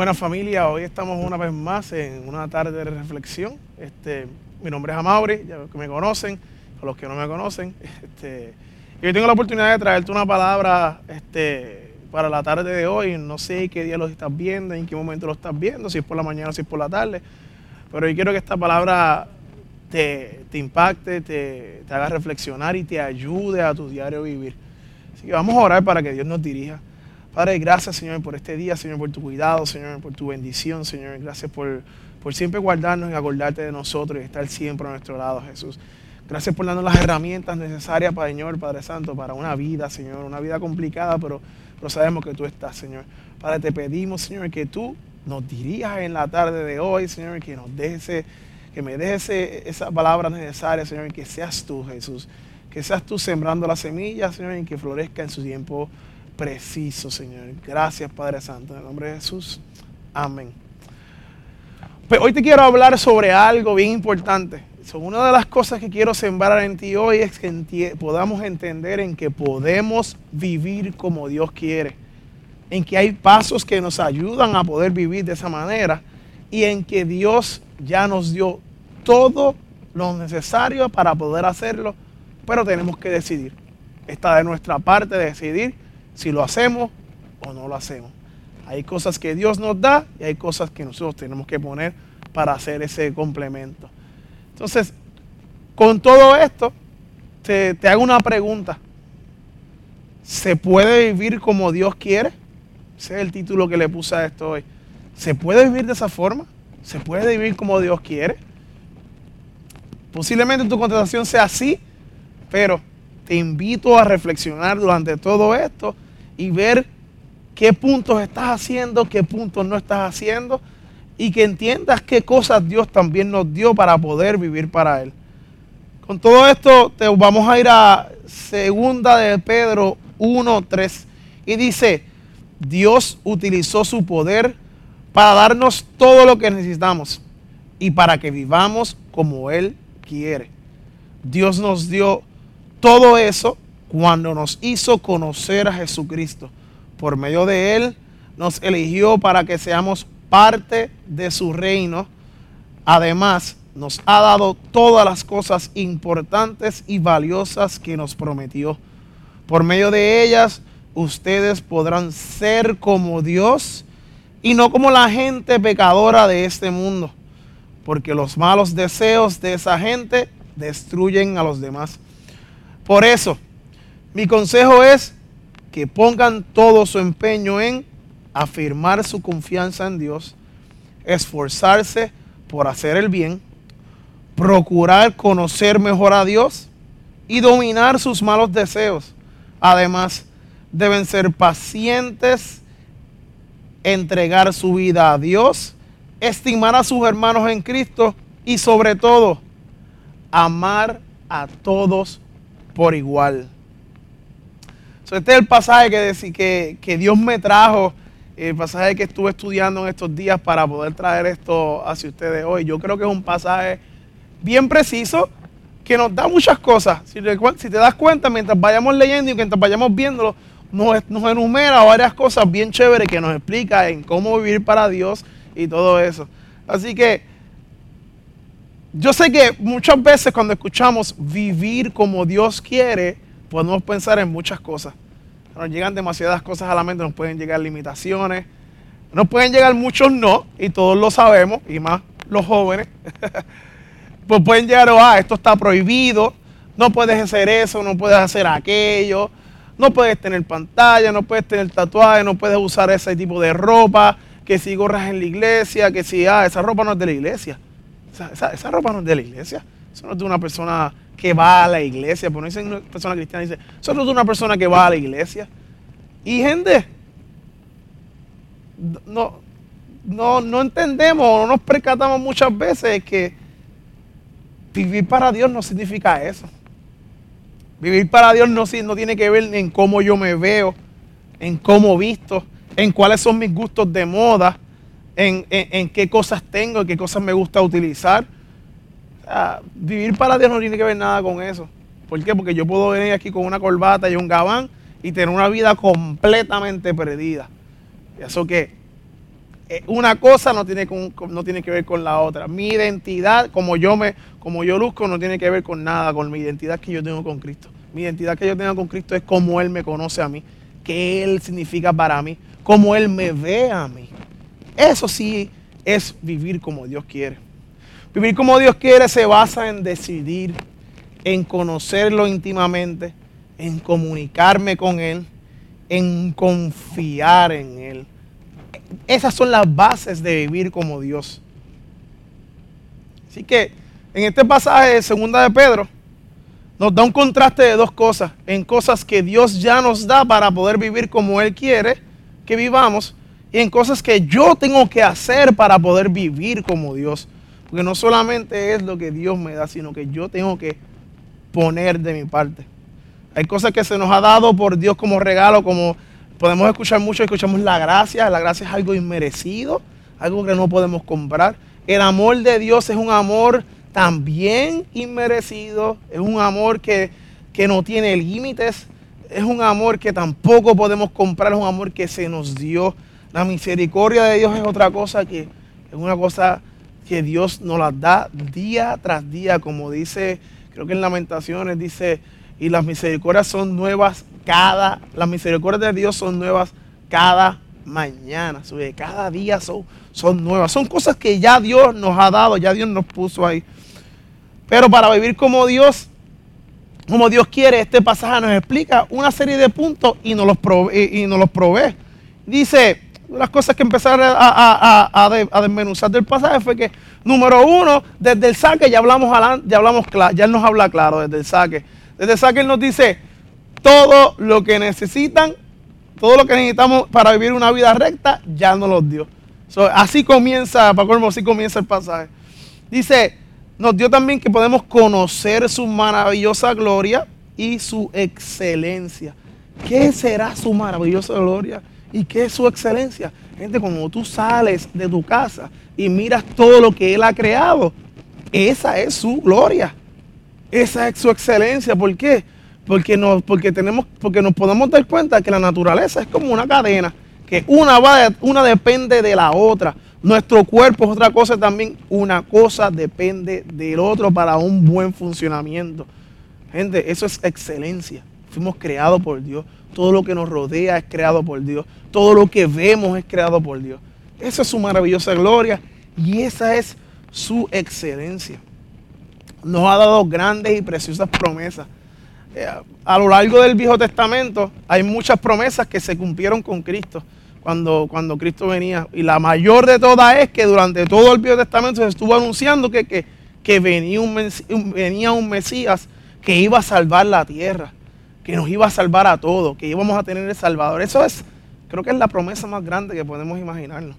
Buena familia, hoy estamos una vez más en una tarde de reflexión. Este, mi nombre es Amaury, ya que me conocen, o los que no me conocen. Este, y hoy tengo la oportunidad de traerte una palabra este, para la tarde de hoy. No sé qué día lo estás viendo, en qué momento lo estás viendo, si es por la mañana o si es por la tarde. Pero hoy quiero que esta palabra te, impacte, te, te haga reflexionar y te ayude a tu diario vivir. Así que vamos a orar para que Dios nos dirija. Padre, gracias Señor por este día, Señor, por tu cuidado, Señor, por tu bendición, Señor. Gracias por, por siempre guardarnos y acordarte de nosotros y estar siempre a nuestro lado, Jesús. Gracias por darnos las herramientas necesarias, Padre, Señor, Padre Santo, para una vida, Señor, una vida complicada, pero, pero sabemos que tú estás, Señor. Padre, te pedimos, Señor, que tú nos dirijas en la tarde de hoy, Señor, que nos dejes, que me dejes esa palabra necesaria, Señor, que seas tú, Jesús. Que seas tú sembrando la semilla, Señor, y que florezca en su tiempo preciso, Señor. Gracias, Padre Santo. En el nombre de Jesús. Amén. Pues hoy te quiero hablar sobre algo bien importante. una de las cosas que quiero sembrar en ti hoy es que podamos entender en que podemos vivir como Dios quiere. En que hay pasos que nos ayudan a poder vivir de esa manera. Y en que Dios ya nos dio todo lo necesario para poder hacerlo. Pero tenemos que decidir. Está de nuestra parte decidir si lo hacemos o no lo hacemos. Hay cosas que Dios nos da y hay cosas que nosotros tenemos que poner para hacer ese complemento. Entonces, con todo esto, te, hago una pregunta. ¿Se puede vivir como Dios quiere? Ese es el título que le puse a esto hoy. ¿Se puede vivir de esa forma? ¿Se puede vivir como Dios quiere? Posiblemente tu contestación sea así, pero te invito a reflexionar durante todo esto y ver qué puntos estás haciendo, qué puntos no estás haciendo y que entiendas qué cosas Dios también nos dio para poder vivir para Él. Con todo esto te vamos a ir a segunda de Pedro 1.3 y dice, Dios utilizó su poder para darnos todo lo que necesitamos y para que vivamos como Él quiere. Dios nos dio todo eso cuando nos hizo conocer a Jesucristo. Por medio de Él nos eligió para que seamos parte de su reino. Además, nos ha dado todas las cosas importantes y valiosas que nos prometió. Por medio de ellas, ustedes podrán ser como Dios y no como la gente pecadora de este mundo, porque los malos deseos de esa gente destruyen a los demás. Por eso, mi consejo es que pongan todo su empeño en afirmar su confianza en Dios, esforzarse por hacer el bien, procurar conocer mejor a Dios y dominar sus malos deseos. Además, deben ser pacientes, entregar su vida a Dios, estimar a sus hermanos en Cristo y sobre todo, amar a todos por igual. Este es el pasaje que, que, que Dios me trajo, el pasaje que estuve estudiando en estos días para poder traer esto hacia ustedes hoy. Yo creo que es un pasaje bien preciso que nos da muchas cosas. Si te, das cuenta, mientras vayamos leyendo y mientras vayamos viéndolo, nos, nos enumera varias cosas bien chéveres que nos explica en cómo vivir para Dios y todo eso. Así que yo sé que muchas veces cuando escuchamos vivir como Dios quiere, podemos pensar en muchas cosas. Nos llegan demasiadas cosas a la mente, nos pueden llegar limitaciones, nos pueden llegar muchos no, y todos lo sabemos, y más los jóvenes. pues pueden llegar, ah, esto está prohibido, no puedes hacer eso, no puedes hacer aquello, no puedes tener pantalla, no puedes tener tatuaje, no puedes usar ese tipo de ropa, que si gorras en la iglesia, que si, ah, esa ropa no es de la iglesia. Esa, ropa no es de la iglesia. Eso no es de una persona que va a la iglesia. Por no dicen una persona cristiana, dice, eso no es de una persona que va a la iglesia. Y gente, no, no, no entendemos, no nos percatamos muchas veces que vivir para Dios no significa eso. Vivir para Dios no, no tiene que ver en cómo yo me veo, en cómo visto, en cuáles son mis gustos de moda en, qué cosas tengo, en qué cosas me gusta utilizar. Vivir para Dios no tiene que ver nada con eso. ¿Por qué? Porque yo puedo venir aquí con una corbata y un gabán y tener una vida completamente perdida. Eso que eh, una cosa no tiene, no tiene que ver con la otra. Mi identidad, como yo, me, como yo luzco, no tiene que ver con nada, con mi identidad que yo tengo con Cristo. Mi identidad que yo tengo con Cristo es como Él me conoce a mí, qué Él significa para mí, cómo Él me ve a mí. Eso sí es vivir como Dios quiere. Vivir como Dios quiere se basa en decidir, en conocerlo íntimamente, en comunicarme con Él, en confiar en Él esas son las bases de vivir como Dios. Así que en este pasaje de segunda de Pedro nos da un contraste de dos cosas, en cosas que Dios ya nos da para poder vivir como Él quiere que vivamos y en cosas que yo tengo que hacer para poder vivir como Dios. Porque no solamente es lo que Dios me da, sino que yo tengo que poner de mi parte. Hay cosas que se nos ha dado por Dios como regalo, como podemos escuchar mucho, escuchamos la gracia, la gracia es algo inmerecido, algo que no podemos comprar. El amor de Dios es un amor también inmerecido, es un amor que, que no tiene límites, es un amor que tampoco podemos comprar, es un amor que se nos dio. La misericordia de Dios es otra cosa que es una cosa que Dios nos la da día tras día, como dice, creo que en Lamentaciones dice, y las misericordias son nuevas cada, las misericordias de Dios son nuevas cada mañana, cada día son, son nuevas. Son cosas que ya Dios nos ha dado, ya Dios nos puso ahí. Pero para vivir como Dios, como Dios quiere, este pasaje nos explica una serie de puntos y nos los provee. Y nos los provee. Dice, las cosas que empezaron a, desmenuzar del pasaje fue que, número uno, desde el saque ya hablamos, ya hablamos ya él nos habla claro desde el saque desde Saque nos dice, todo lo que necesitan, todo lo que necesitamos para vivir una vida recta, ya nos lo dio. así comienza, Paco así comienza el pasaje. Dice, nos dio también que podemos conocer su maravillosa gloria y su excelencia. ¿Qué será su maravillosa gloria y qué es su excelencia? Gente, cuando tú sales de tu casa y miras todo lo que Él ha creado, esa es su gloria. Esa es su excelencia. ¿Por qué? Porque nos, porque tenemos, porque nos podemos dar cuenta que la naturaleza es como una cadena, que una, va una depende de la otra. Nuestro cuerpo es otra cosa también. Una cosa depende del otro para un buen funcionamiento. Gente, eso es excelencia. Fuimos creados por Dios. Todo lo que nos rodea es creado por Dios. Todo lo que vemos es creado por Dios. Esa es su maravillosa gloria y esa es su excelencia nos ha dado grandes y preciosas promesas. Eh, a lo largo del Viejo Testamento hay muchas promesas que se cumplieron con Cristo cuando, cuando Cristo venía. Y la mayor de todas es que durante todo el Viejo Testamento se estuvo anunciando que, que, venía, un, venía un Mesías que iba a salvar la tierra, que nos iba a salvar a todos, que íbamos a tener el Salvador. Eso es, creo que es la promesa más grande que podemos imaginarnos.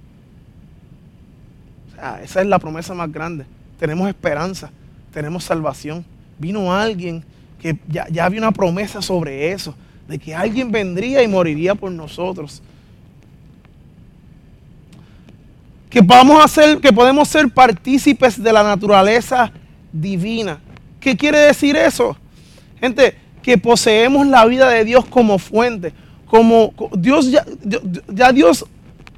O sea, esa es la promesa más grande. Tenemos esperanza tenemos salvación. Vino alguien que ya, había una promesa sobre eso, de que alguien vendría y moriría por nosotros. Que, vamos a ser, que podemos ser partícipes de la naturaleza divina. ¿Qué quiere decir eso? Gente, que poseemos la vida de Dios como fuente. Como Dios ya, ya Dios,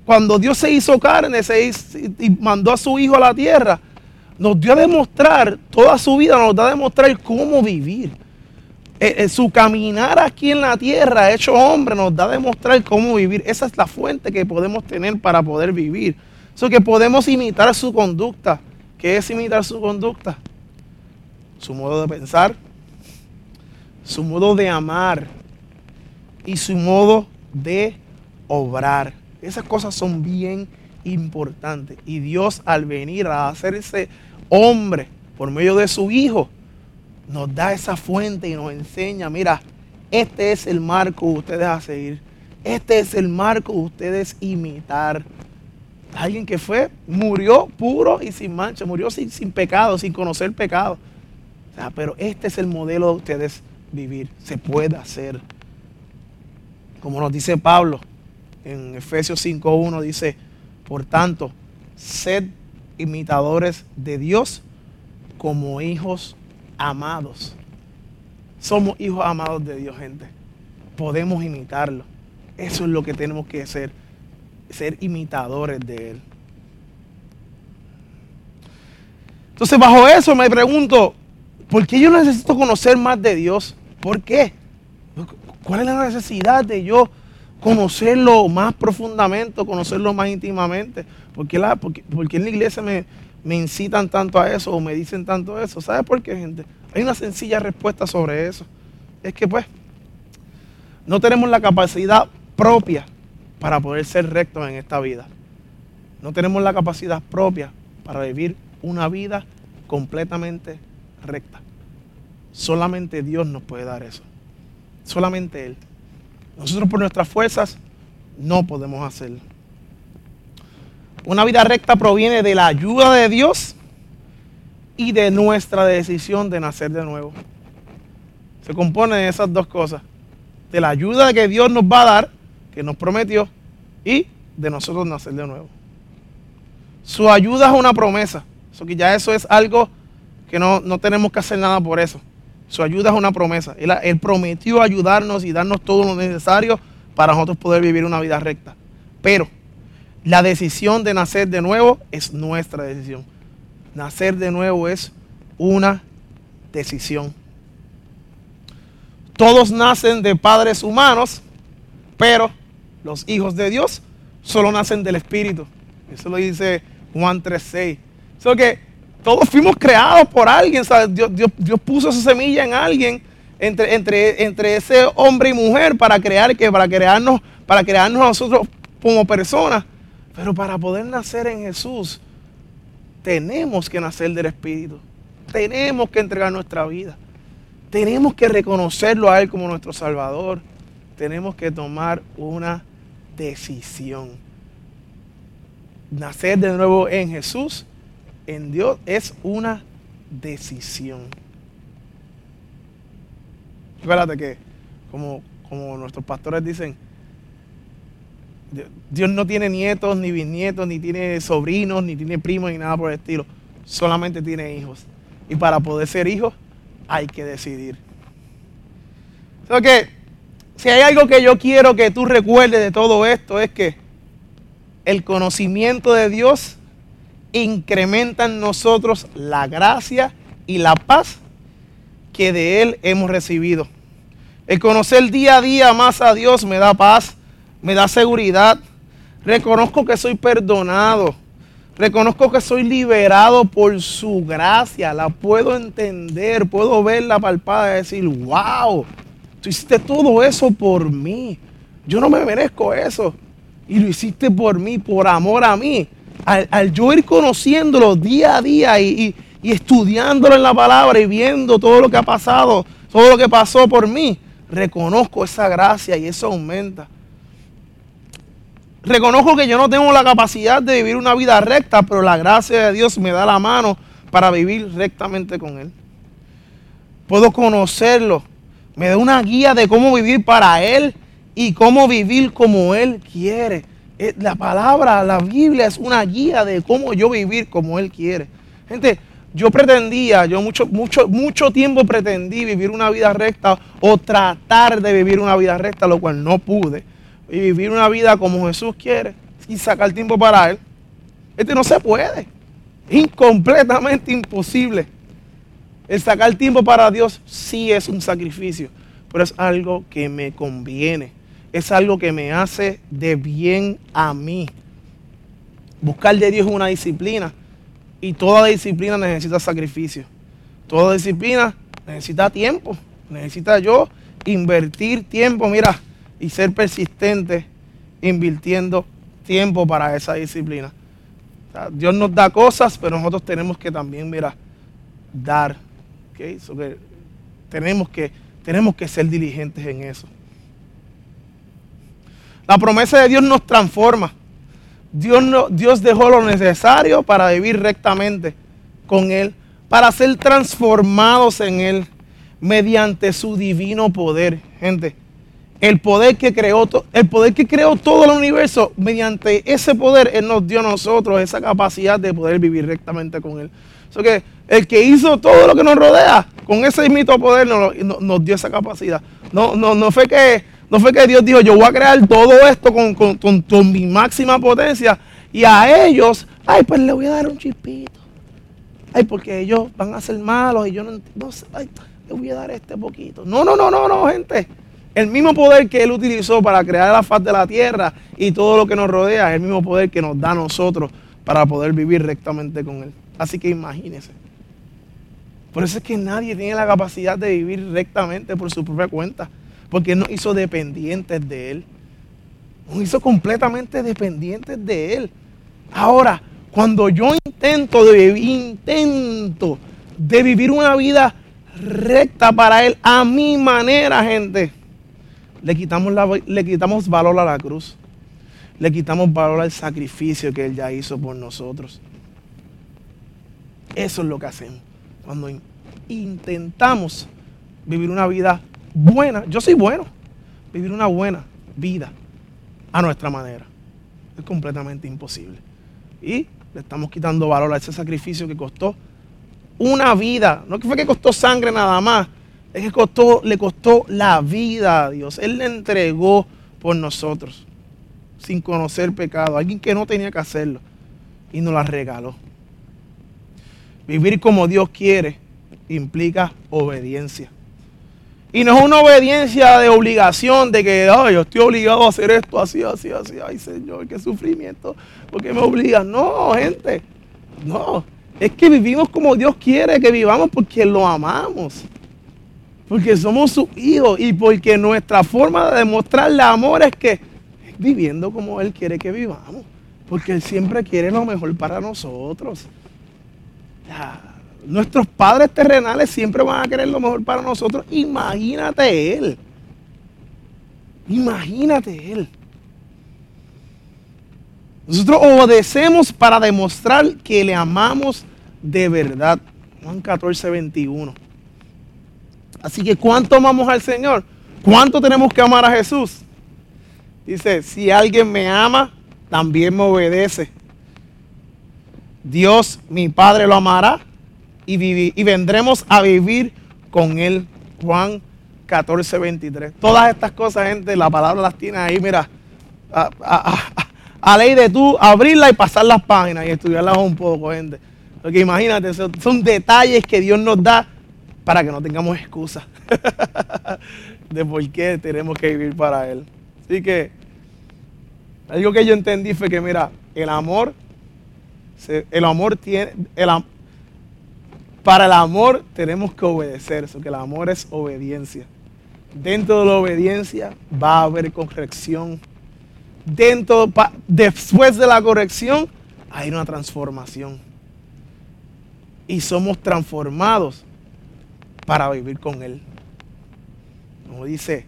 cuando Dios se hizo carne se y mandó a su Hijo a la tierra, nos dio a demostrar, toda su vida nos da a demostrar cómo vivir. Eh, eh, su caminar aquí en la tierra, hecho hombre, nos da a demostrar cómo vivir. Esa es la fuente que podemos tener para poder vivir. Eso que podemos imitar su conducta. ¿Qué es imitar su conducta? Su modo de pensar, su modo de amar y su modo de obrar. Esas cosas son bien importante. Y Dios al venir a hacerse hombre por medio de su Hijo, nos da esa fuente y nos enseña, mira, este es el marco de ustedes a seguir. Este es el marco de ustedes imitar. Alguien que fue, murió puro y sin mancha, murió sin, sin pecado, sin conocer pecado. pero este es el modelo de ustedes vivir. Se puede hacer. Como nos dice Pablo en Efesios 5.1, dice, por tanto, sed imitadores de Dios como hijos amados. Somos hijos amados de Dios, gente. Podemos imitarlo. Eso es lo que tenemos que hacer. ser imitadores de Él. Entonces, bajo eso me pregunto, ¿por qué yo necesito conocer más de Dios? ¿Por qué? ¿Cuál es la necesidad de yo conocerlo más profundamente, conocerlo más íntimamente? ¿Por qué, la, en la iglesia me, me incitan tanto a eso o me dicen tanto eso? ¿Sabes por qué, gente? Hay una sencilla respuesta sobre eso. Es que pues no tenemos la capacidad propia para poder ser rectos en esta vida. No tenemos la capacidad propia para vivir una vida completamente recta. Solamente Dios nos puede dar eso. Solamente Él. Nosotros por nuestras fuerzas no podemos hacerlo. Una vida recta proviene de la ayuda de Dios y de nuestra decisión de nacer de nuevo. Se compone de esas dos cosas. De la ayuda que Dios nos va a dar que nos prometió y de nosotros nacer de nuevo. Su ayuda es una promesa. Eso que ya eso es algo que no, tenemos que hacer nada por eso. Su ayuda es una promesa. Él, prometió ayudarnos y darnos todo lo necesario para nosotros poder vivir una vida recta. Pero la decisión de nacer de nuevo es nuestra decisión. Nacer de nuevo es una decisión. Todos nacen de padres humanos, pero los hijos de Dios solo nacen del Espíritu. Eso lo dice Juan 3.6. Eso que todos fuimos creados por alguien. Dios, puso esa semilla en alguien entre, ese hombre y mujer para crear que para crearnos, para crearnos a nosotros como personas. Pero para poder nacer en Jesús, tenemos que nacer del Espíritu. Tenemos que entregar nuestra vida. Tenemos que reconocerlo a Él como nuestro Salvador. Tenemos que tomar una decisión. Nacer de nuevo en Jesús, en Dios, es una decisión. Espérate que, como, como nuestros pastores dicen, Dios no tiene nietos, ni bisnietos, ni tiene sobrinos, ni tiene primos, ni nada por el estilo. Solamente tiene hijos. Y para poder ser hijos, hay que decidir. Que si hay algo que yo quiero que tú recuerdes de todo esto es que el conocimiento de Dios incrementa en nosotros la gracia y la paz que de Él hemos recibido. El conocer día a día más a Dios me da paz, me da seguridad. Reconozco que soy perdonado. Reconozco que soy liberado por su gracia. La puedo entender, puedo verla palpada y decir, wow, Tú hiciste todo eso por mí. Yo no me merezco eso. Y lo hiciste por mí, por amor a mí. Al, yo ir conociéndolo día a día y, estudiándolo en la palabra y viendo todo lo que ha pasado, todo lo que pasó por mí, reconozco esa gracia y eso aumenta. Reconozco que yo no tengo la capacidad de vivir una vida recta, pero la gracia de Dios me da la mano para vivir rectamente con Él. Puedo conocerlo, me da una guía de cómo vivir para Él y cómo vivir como Él quiere. Eh, la palabra, la Biblia es una guía de cómo yo vivir como Él quiere. Gente, yo pretendía, yo mucho, mucho, mucho tiempo pretendí vivir una vida recta o tratar de vivir una vida recta, lo cual no pude. Y vivir una vida como Jesús quiere y sacar tiempo para Él. Este no se puede. Incompletamente imposible. El sacar tiempo para Dios sí es un sacrificio, pero es algo que me conviene. Es algo que me hace de bien a mí. Buscar de Dios es una disciplina y toda disciplina necesita sacrificio. Toda disciplina necesita tiempo. Necesita yo invertir tiempo, mira, y ser persistente invirtiendo tiempo para esa disciplina. Dios nos da cosas, pero nosotros tenemos que también, mira, dar Okay, tenemos, que, tenemos que ser diligentes en eso. La promesa de Dios nos transforma. Dios, no, Dios dejó lo necesario para vivir rectamente con Él, para ser transformados en Él mediante su divino poder. Gente, el poder que creó, el poder que creó todo el universo, mediante ese poder Él nos dio a nosotros esa capacidad de poder vivir rectamente con Él. Eso que el que hizo todo lo que nos rodea, con ese mismo poder nos, dio esa capacidad. No, no, no fue que No fue que Dios dijo, yo voy a crear todo esto con, con, mi máxima potencia y a ellos, ay, pues le voy a dar un chispito. Ay, porque ellos van a ser malos y yo no, no sé, ay, le voy a dar este poquito. No, no, no, no, no, gente. El mismo poder que Él utilizó para crear la faz de la tierra y todo lo que nos rodea es el mismo poder que nos da a nosotros para poder vivir rectamente con Él. Así que imagínense. Por eso es que nadie tiene la capacidad de vivir rectamente por su propia cuenta, porque Él nos hizo dependientes de Él. Nos hizo completamente dependientes de Él. Ahora, cuando yo intento de, intento de vivir una vida recta para Él a mi manera, gente, le quitamos, le quitamos valor a la cruz. Le quitamos valor al sacrificio que Él ya hizo por nosotros. Eso es lo que hacemos. Cuando intentamos vivir una vida buena, yo soy bueno, vivir una buena vida a nuestra manera. Es completamente imposible. Y le estamos quitando valor a ese sacrificio que costó una vida. No fue que costó sangre nada más, es que costó, le costó la vida a Dios. Él le entregó por nosotros, sin conocer pecado, alguien que no tenía que hacerlo, y nos la regaló. Vivir como Dios quiere implica obediencia. Y no es una obediencia de obligación, de que yo estoy obligado a hacer esto así, así, así. Ay, Señor, qué sufrimiento. porque me obligan? No, gente. No. Es que vivimos como Dios quiere que vivamos porque lo amamos. Porque somos sus hijos y porque nuestra forma de demostrarle amor es que viviendo como Él quiere que vivamos. Porque Él siempre quiere lo mejor para nosotros. Nuestros padres terrenales siempre van a querer lo mejor para nosotros. Imagínate Él. Imagínate Él. Nosotros obedecemos para demostrar que le amamos de verdad. Juan 14, 21. Así que ¿cuánto amamos al Señor? ¿Cuánto tenemos que amar a Jesús? Dice, si alguien me ama, también me obedece. Dios, mi Padre, lo amará y, y vendremos a vivir con Él. Juan 14, 23. Todas estas cosas, gente, la palabra las tiene ahí, mira, a, ley de tú abrirla y pasar las páginas y estudiarlas un poco, gente. Porque imagínate, son detalles que Dios nos da para que no tengamos excusa de por qué tenemos que vivir para Él. Así que algo que yo entendí fue que, mira, el amor, el amor tiene, el, para el amor tenemos que obedecer, eso que el amor es obediencia. Dentro de la obediencia va a haber corrección. Dentro, después de la corrección, hay una transformación. Y somos transformados para vivir con Él. Como dice,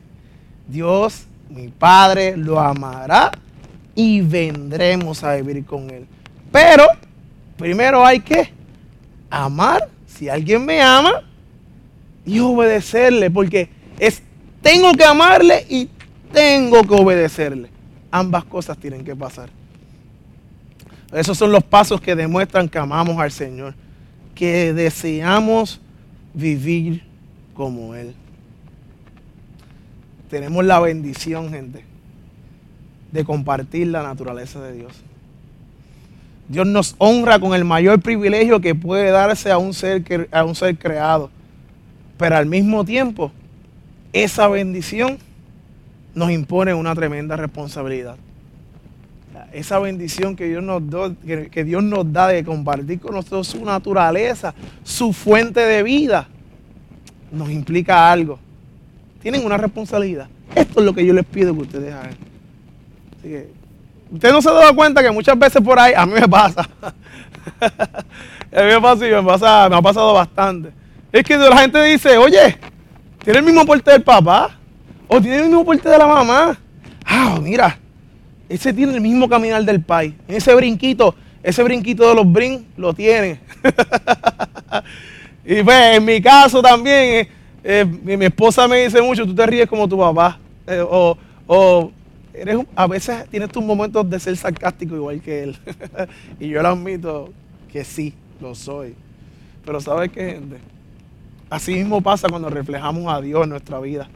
Dios, mi Padre, lo amará y vendremos a vivir con Él. Pero primero hay que amar, si alguien me ama, y obedecerle, porque es, tengo que amarle y tengo que obedecerle. Ambas cosas tienen que pasar. Esos son los pasos que demuestran que amamos al Señor, que deseamos vivir como Él. Tenemos la bendición, gente, de compartir la naturaleza de Dios. Dios nos honra con el mayor privilegio que puede darse a un ser, a un ser creado. Pero al mismo tiempo, esa bendición nos impone una tremenda responsabilidad. Esa bendición que Dios, nos que Dios nos da de compartir con nosotros su naturaleza, su fuente de vida, nos implica algo. Tienen una responsabilidad. Esto es lo que yo les pido que ustedes hagan. Así que, usted no se ha dado cuenta que muchas veces por ahí, a mí me pasa. a mí me pasa y me, pasa, me ha pasado bastante. Es que la gente dice, oye, ¿tiene el mismo porte del papá? ¿O tiene el mismo porte de la mamá? Ah, mira, ese tiene el mismo caminar del país. Ese brinquito, ese brinquito de los brin lo tiene. y pues en mi caso también, eh, eh, mi, esposa me dice mucho, tú te ríes como tu papá. Eh, o, eres, a veces tienes tus momentos de ser sarcástico igual que él. y yo le admito que sí, lo soy. Pero ¿sabes qué, gente? Así mismo pasa cuando reflejamos a Dios en nuestra vida.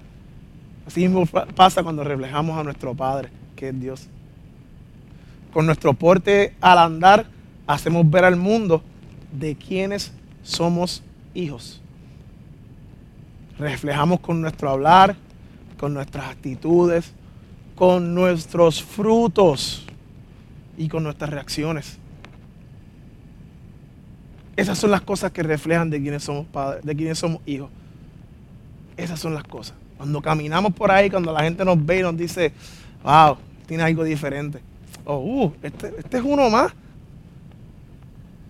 Así mismo pasa cuando reflejamos a nuestro Padre, que es Dios. Con nuestro porte al andar, hacemos ver al mundo de quienes somos hijos. Reflejamos con nuestro hablar, con nuestras actitudes, con nuestros frutos y con nuestras reacciones. Esas son las cosas que reflejan de quienes somos padres, de quienes somos hijos. Esas son las cosas. Cuando caminamos por ahí, cuando la gente nos ve y nos dice, wow, tiene algo diferente. O, uh, este, este es uno más.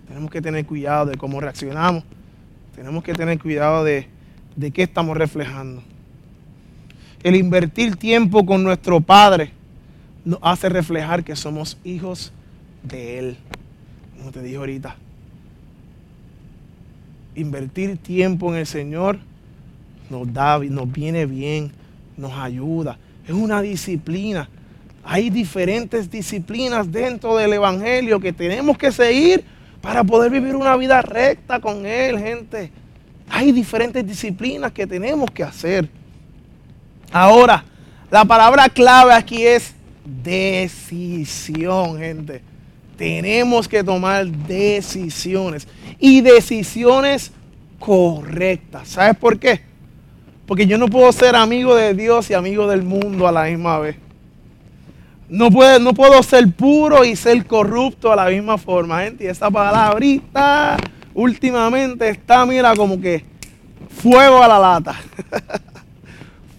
Tenemos que tener cuidado de cómo reaccionamos. Tenemos que tener cuidado de, de qué estamos reflejando. El invertir tiempo con nuestro Padre nos hace reflejar que somos hijos de Él. Como te dije ahorita. Invertir tiempo en el Señor nos da, nos viene bien, nos ayuda. Es una disciplina. Hay diferentes disciplinas dentro del Evangelio que tenemos que seguir para poder vivir una vida recta con Él, gente. Hay diferentes disciplinas que tenemos que hacer. Ahora, la palabra clave aquí es decisión, gente. Tenemos que tomar decisiones y decisiones correctas. ¿Sabes por qué? Porque yo no puedo ser amigo de Dios y amigo del mundo a la misma vez. No puedo, no puedo ser puro y ser corrupto a la misma forma, gente. Y esa palabrita últimamente está, mira, como que fuego a la lata.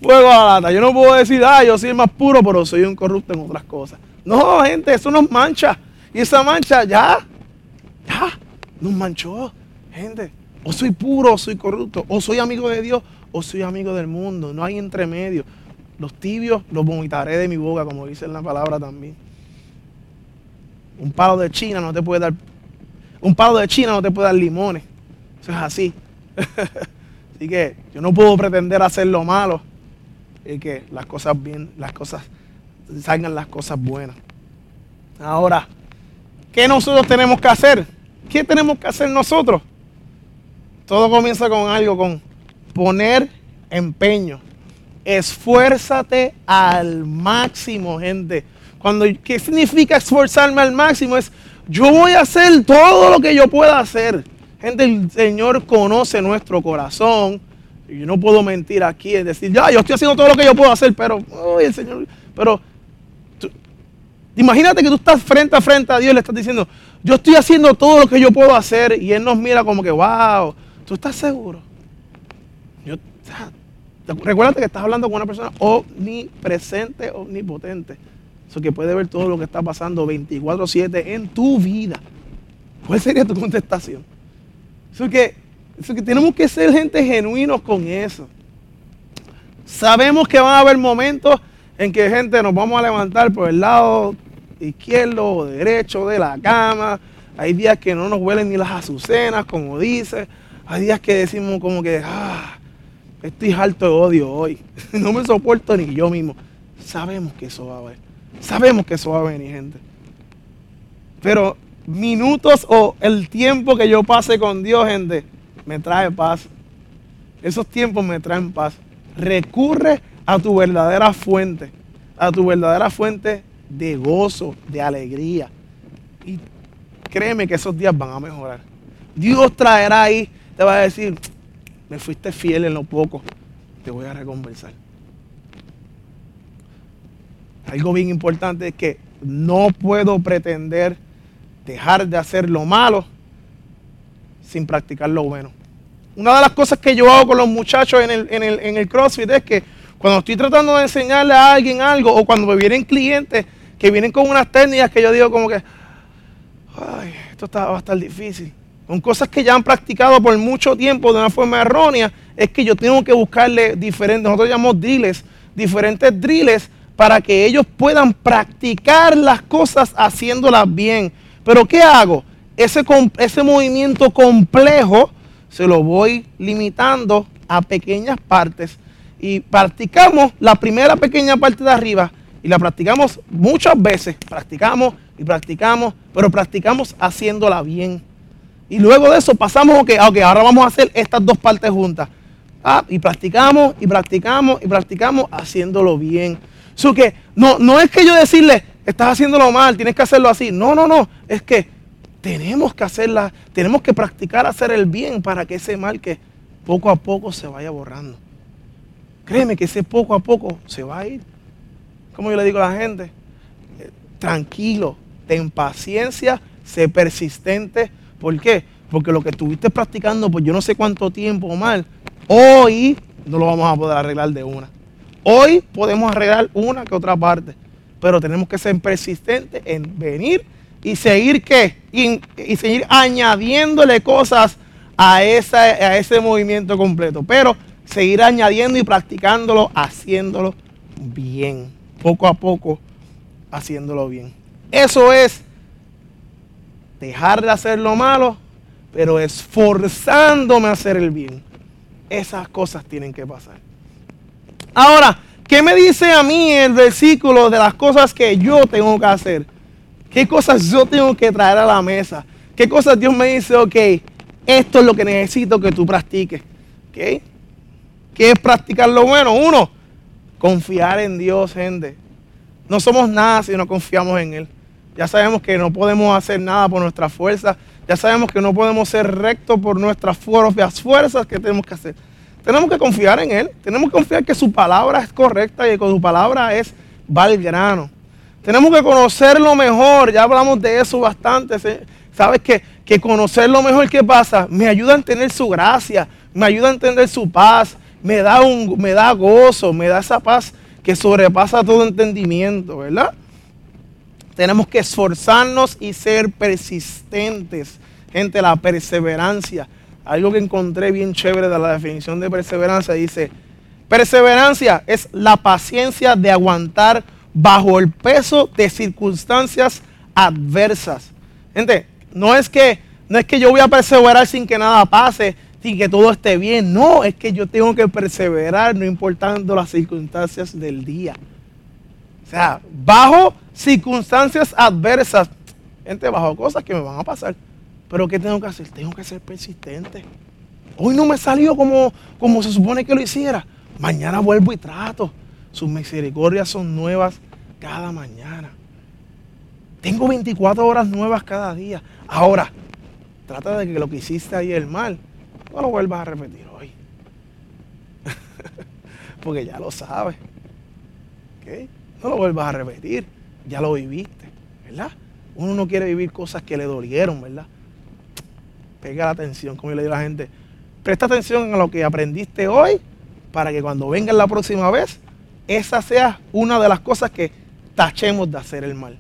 fuego a la lata. Yo no puedo decir, ah, yo soy más puro, pero soy un corrupto en otras cosas. No, gente, eso nos mancha. Y esa mancha ya, ya, nos manchó, gente. O soy puro o soy corrupto. O soy amigo de Dios o soy amigo del mundo. No hay entremedio. Los tibios los vomitaré de mi boca, como dice en la palabra también. Un palo de China no te puede dar. Un palo de China no te puede dar limones. Eso es así. así que yo no puedo pretender hacer lo malo y que las cosas bien, las cosas salgan las cosas buenas. Ahora, ¿qué nosotros tenemos que hacer? ¿Qué tenemos que hacer nosotros? Todo comienza con algo, con poner empeño esfuérzate al máximo, gente. Cuando, ¿Qué significa esforzarme al máximo? Es yo voy a hacer todo lo que yo pueda hacer. Gente, el Señor conoce nuestro corazón. Yo no puedo mentir aquí y decir, ya, yo estoy haciendo todo lo que yo puedo hacer, pero, el Señor, pero, imagínate que tú estás frente a frente a Dios y le estás diciendo, yo estoy haciendo todo lo que yo puedo hacer, y Él nos mira como que, wow, ¿tú estás seguro? Yo, Recuérdate que estás hablando con una persona omnipresente, omnipotente. Eso que puede ver todo lo que está pasando 24-7 en tu vida. ¿Cuál sería tu contestación? Eso que, que tenemos que ser gente genuinos con eso. Sabemos que van a haber momentos en que gente nos vamos a levantar por el lado izquierdo o derecho de la cama. Hay días que no nos huelen ni las azucenas, como dice. Hay días que decimos como que, ah, Estoy harto de odio hoy. No me soporto ni yo mismo. Sabemos que eso va a venir. Sabemos que eso va a venir, gente. Pero minutos o el tiempo que yo pase con Dios, gente, me trae paz. Esos tiempos me traen paz. Recurre a tu verdadera fuente. A tu verdadera fuente de gozo, de alegría. Y créeme que esos días van a mejorar. Dios traerá ahí, te va a decir, me fuiste fiel en lo poco, te voy a recompensar. Algo bien importante es que no puedo pretender dejar de hacer lo malo sin practicar lo bueno. Una de las cosas que yo hago con los muchachos en el, en el, CrossFit es que cuando estoy tratando de enseñarle a alguien algo o cuando me vienen clientes que vienen con unas técnicas que yo digo como que, ay, esto está, va a estar difícil con cosas que ya han practicado por mucho tiempo de una forma errónea, es que yo tengo que buscarle diferentes, nosotros llamamos drills, diferentes drills para que ellos puedan practicar las cosas haciéndolas bien. Pero ¿qué hago? Ese, ese movimiento complejo se lo voy limitando a pequeñas partes y practicamos la primera pequeña parte de arriba y la practicamos muchas veces, practicamos y practicamos, pero practicamos haciéndola bien. Y luego de eso pasamos, ok, ok, ahora vamos a hacer estas dos partes juntas. Ah, y practicamos, y practicamos, y practicamos haciéndolo bien. So que no, no es que yo decirle, estás haciéndolo mal, tienes que hacerlo así. No, no, no. Es que tenemos que hacerla, tenemos que practicar hacer el bien para que ese mal que poco a poco se vaya borrando. Créeme que ese poco a poco se va a ir. Como yo le digo a la gente, eh, tranquilo, ten paciencia, sé persistente. ¿Por qué? Porque lo que estuviste practicando por yo no sé cuánto tiempo mal, hoy no lo vamos a poder arreglar de una. Hoy podemos arreglar una que otra parte, pero tenemos que ser persistentes en venir y seguir qué? Y, seguir añadiéndole cosas a, esa, a ese movimiento completo. Pero seguir añadiendo y practicándolo, haciéndolo bien. Poco a poco, haciéndolo bien. Eso es dejar de hacer lo malo, pero esforzándome a hacer el bien. Esas cosas tienen que pasar. Ahora, ¿qué me dice a mí el versículo de las cosas que yo tengo que hacer? ¿Qué cosas yo tengo que traer a la mesa? ¿Qué cosas Dios me dice, ok, esto es lo que necesito que tú practiques? ¿Qué es practicar lo bueno? Uno, confiar en Dios, gente. No somos nada si no confiamos en Él. Ya sabemos que no podemos hacer nada por nuestra fuerza. Ya sabemos que no podemos ser rectos por nuestras propias fuerzas que tenemos que hacer. Tenemos que confiar en Él. Tenemos que confiar que su palabra es correcta y que su palabra es va grano. Tenemos que conocerlo mejor, ya hablamos de eso bastante. ¿Sabes que, que conocerlo mejor, ¿qué pasa? Me ayuda a entender su gracia, me ayuda a entender su paz, me da, un, me da gozo, me da esa paz que sobrepasa todo entendimiento, ¿verdad? Tenemos que esforzarnos y ser persistentes. Gente, la perseverancia. Algo que encontré bien chévere de la definición de perseverancia dice, perseverancia es la paciencia de aguantar bajo el peso de circunstancias adversas. Gente, no es que no es que yo voy a perseverar sin que nada pase, sin que todo esté bien. No, es que yo tengo que perseverar no importando las circunstancias del día. O sea, bajo circunstancias adversas. Gente, bajo cosas que me van a pasar. Pero ¿qué tengo que hacer? Tengo que ser persistente. Hoy no me salió como, como se supone que lo hiciera. Mañana vuelvo y trato. Sus misericordias son nuevas cada mañana. Tengo 24 horas nuevas cada día. Ahora, trata de que lo que hiciste ayer mal, no lo vuelvas a repetir hoy. Porque ya lo sabes. No lo vuelvas a repetir. Ya lo viviste. ¿Verdad? Uno no quiere vivir cosas que le dolieron, ¿verdad? Pega la atención, como yo le digo a la gente. Presta atención a lo que aprendiste hoy para que cuando venga la próxima vez esa sea una de las cosas que tachemos de hacer el mal.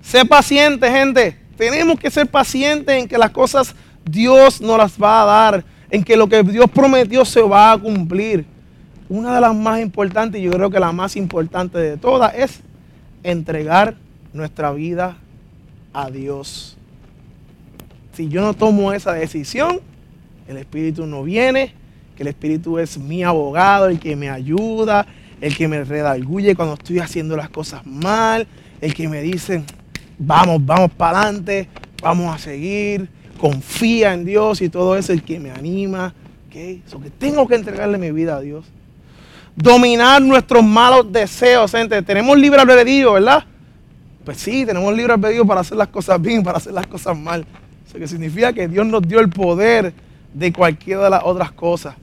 Sé paciente, gente. Tenemos que ser pacientes en que las cosas Dios nos las va a dar, en que lo que Dios prometió se va a cumplir. Una de las más importantes, yo creo que la más importante de todas, es entregar nuestra vida a Dios. Si yo no tomo esa decisión, el Espíritu no viene, que el Espíritu es mi abogado, el que me ayuda, el que me redarguye cuando estoy haciendo las cosas mal, el que me dice, vamos, vamos para adelante, vamos a seguir, confía en Dios y todo eso, el que me anima. ¿okay? So que tengo que entregarle mi vida a Dios. Dominar nuestros malos deseos, gente. Tenemos libre albedrío, ¿verdad? Pues sí, tenemos libre albedrío para hacer las cosas bien, para hacer las cosas mal. Eso que significa que Dios nos dio el poder de cualquiera de las otras cosas.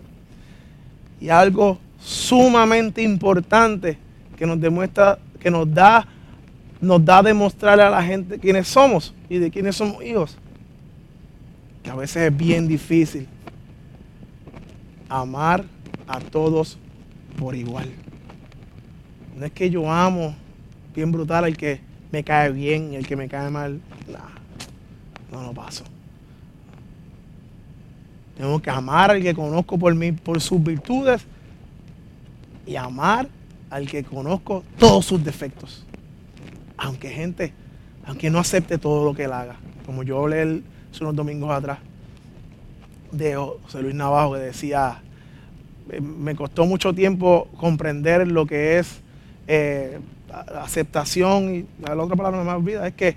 Y algo sumamente importante que nos demuestra, que nos da, nos da demostrarle a la gente quiénes somos y de quiénes somos hijos. Que a veces es bien difícil amar a todos por igual. No es que yo amo bien brutal al que me cae bien y el que me cae mal. no lo paso. Tengo que amar al que conozco por, mí, por sus virtudes y amar al que conozco todos sus defectos. Aunque gente, aunque no acepte todo lo que él haga. Como yo hablé hace unos domingos atrás de José Luis Navajo que decía, me costó mucho tiempo comprender lo que es eh, aceptación y la otra palabra no me olvida, es que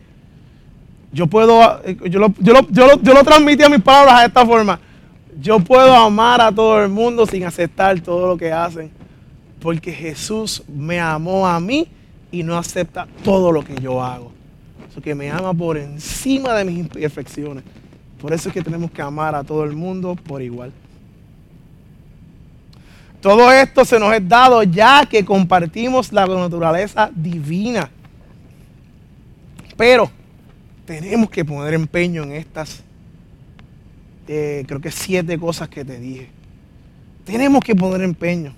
yo puedo, eh, yo lo, yo, lo, yo, lo, yo lo transmití a mis palabras de esta forma Yo puedo amar a todo el mundo sin aceptar todo lo que hacen. Porque Jesús me amó a mí y no acepta todo lo que yo hago. Eso que me ama por encima de mis imperfecciones. Por eso es que tenemos que amar a todo el mundo por igual. Todo esto se nos es dado ya que compartimos la naturaleza divina. Pero tenemos que poner empeño en estas, eh, creo que siete cosas que te dije. Tenemos que poner empeño.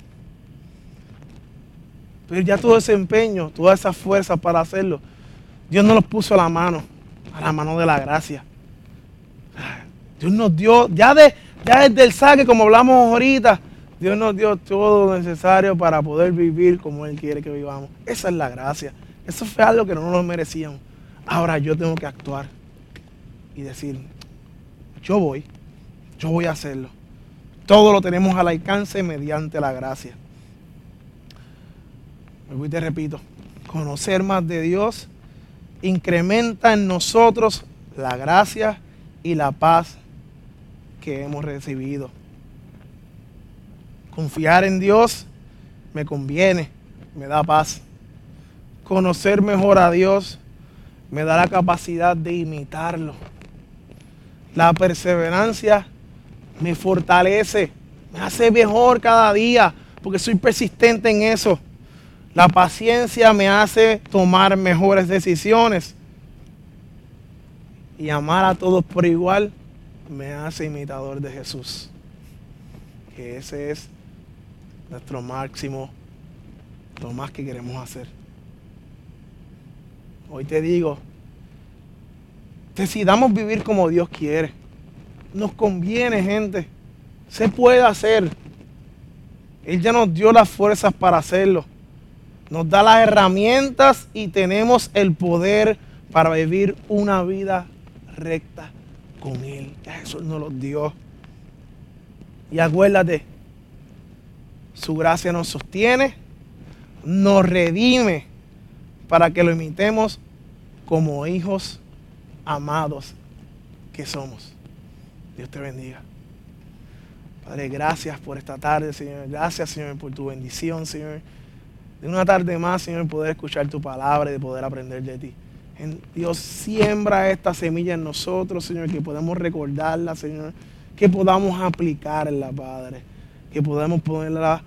Pero ya todo ese empeño, toda esa fuerza para hacerlo, Dios nos los puso a la mano, a la mano de la gracia. Dios nos dio, ya, de, ya desde el saque, como hablamos ahorita, Dios nos dio todo lo necesario para poder vivir como Él quiere que vivamos. Esa es la gracia. Eso fue algo que no nos merecíamos. Ahora yo tengo que actuar y decir, yo voy, yo voy a hacerlo. Todo lo tenemos al alcance mediante la gracia. Y te repito, conocer más de Dios incrementa en nosotros la gracia y la paz que hemos recibido. Confiar en Dios me conviene, me da paz. Conocer mejor a Dios me da la capacidad de imitarlo. La perseverancia me fortalece, me hace mejor cada día, porque soy persistente en eso. La paciencia me hace tomar mejores decisiones. Y amar a todos por igual me hace imitador de Jesús. Que ese es nuestro máximo, lo más que queremos hacer. Hoy te digo, decidamos vivir como Dios quiere. Nos conviene, gente. Se puede hacer. Él ya nos dio las fuerzas para hacerlo. Nos da las herramientas y tenemos el poder para vivir una vida recta con Él. Jesús nos lo dio. Y acuérdate, su gracia nos sostiene, nos redime para que lo imitemos como hijos amados que somos. Dios te bendiga. Padre, gracias por esta tarde, Señor. Gracias, Señor, por tu bendición, Señor. De una tarde más, Señor, poder escuchar tu palabra y de poder aprender de ti. Dios siembra esta semilla en nosotros, Señor, que podamos recordarla, Señor, que podamos aplicarla, Padre, que podamos ponerla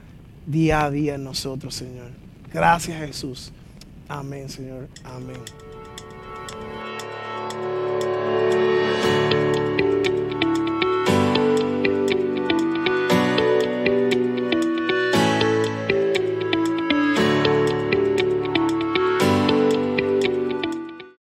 día a día en nosotros, Señor. Gracias, Jesús. Amén, Señor. Amén.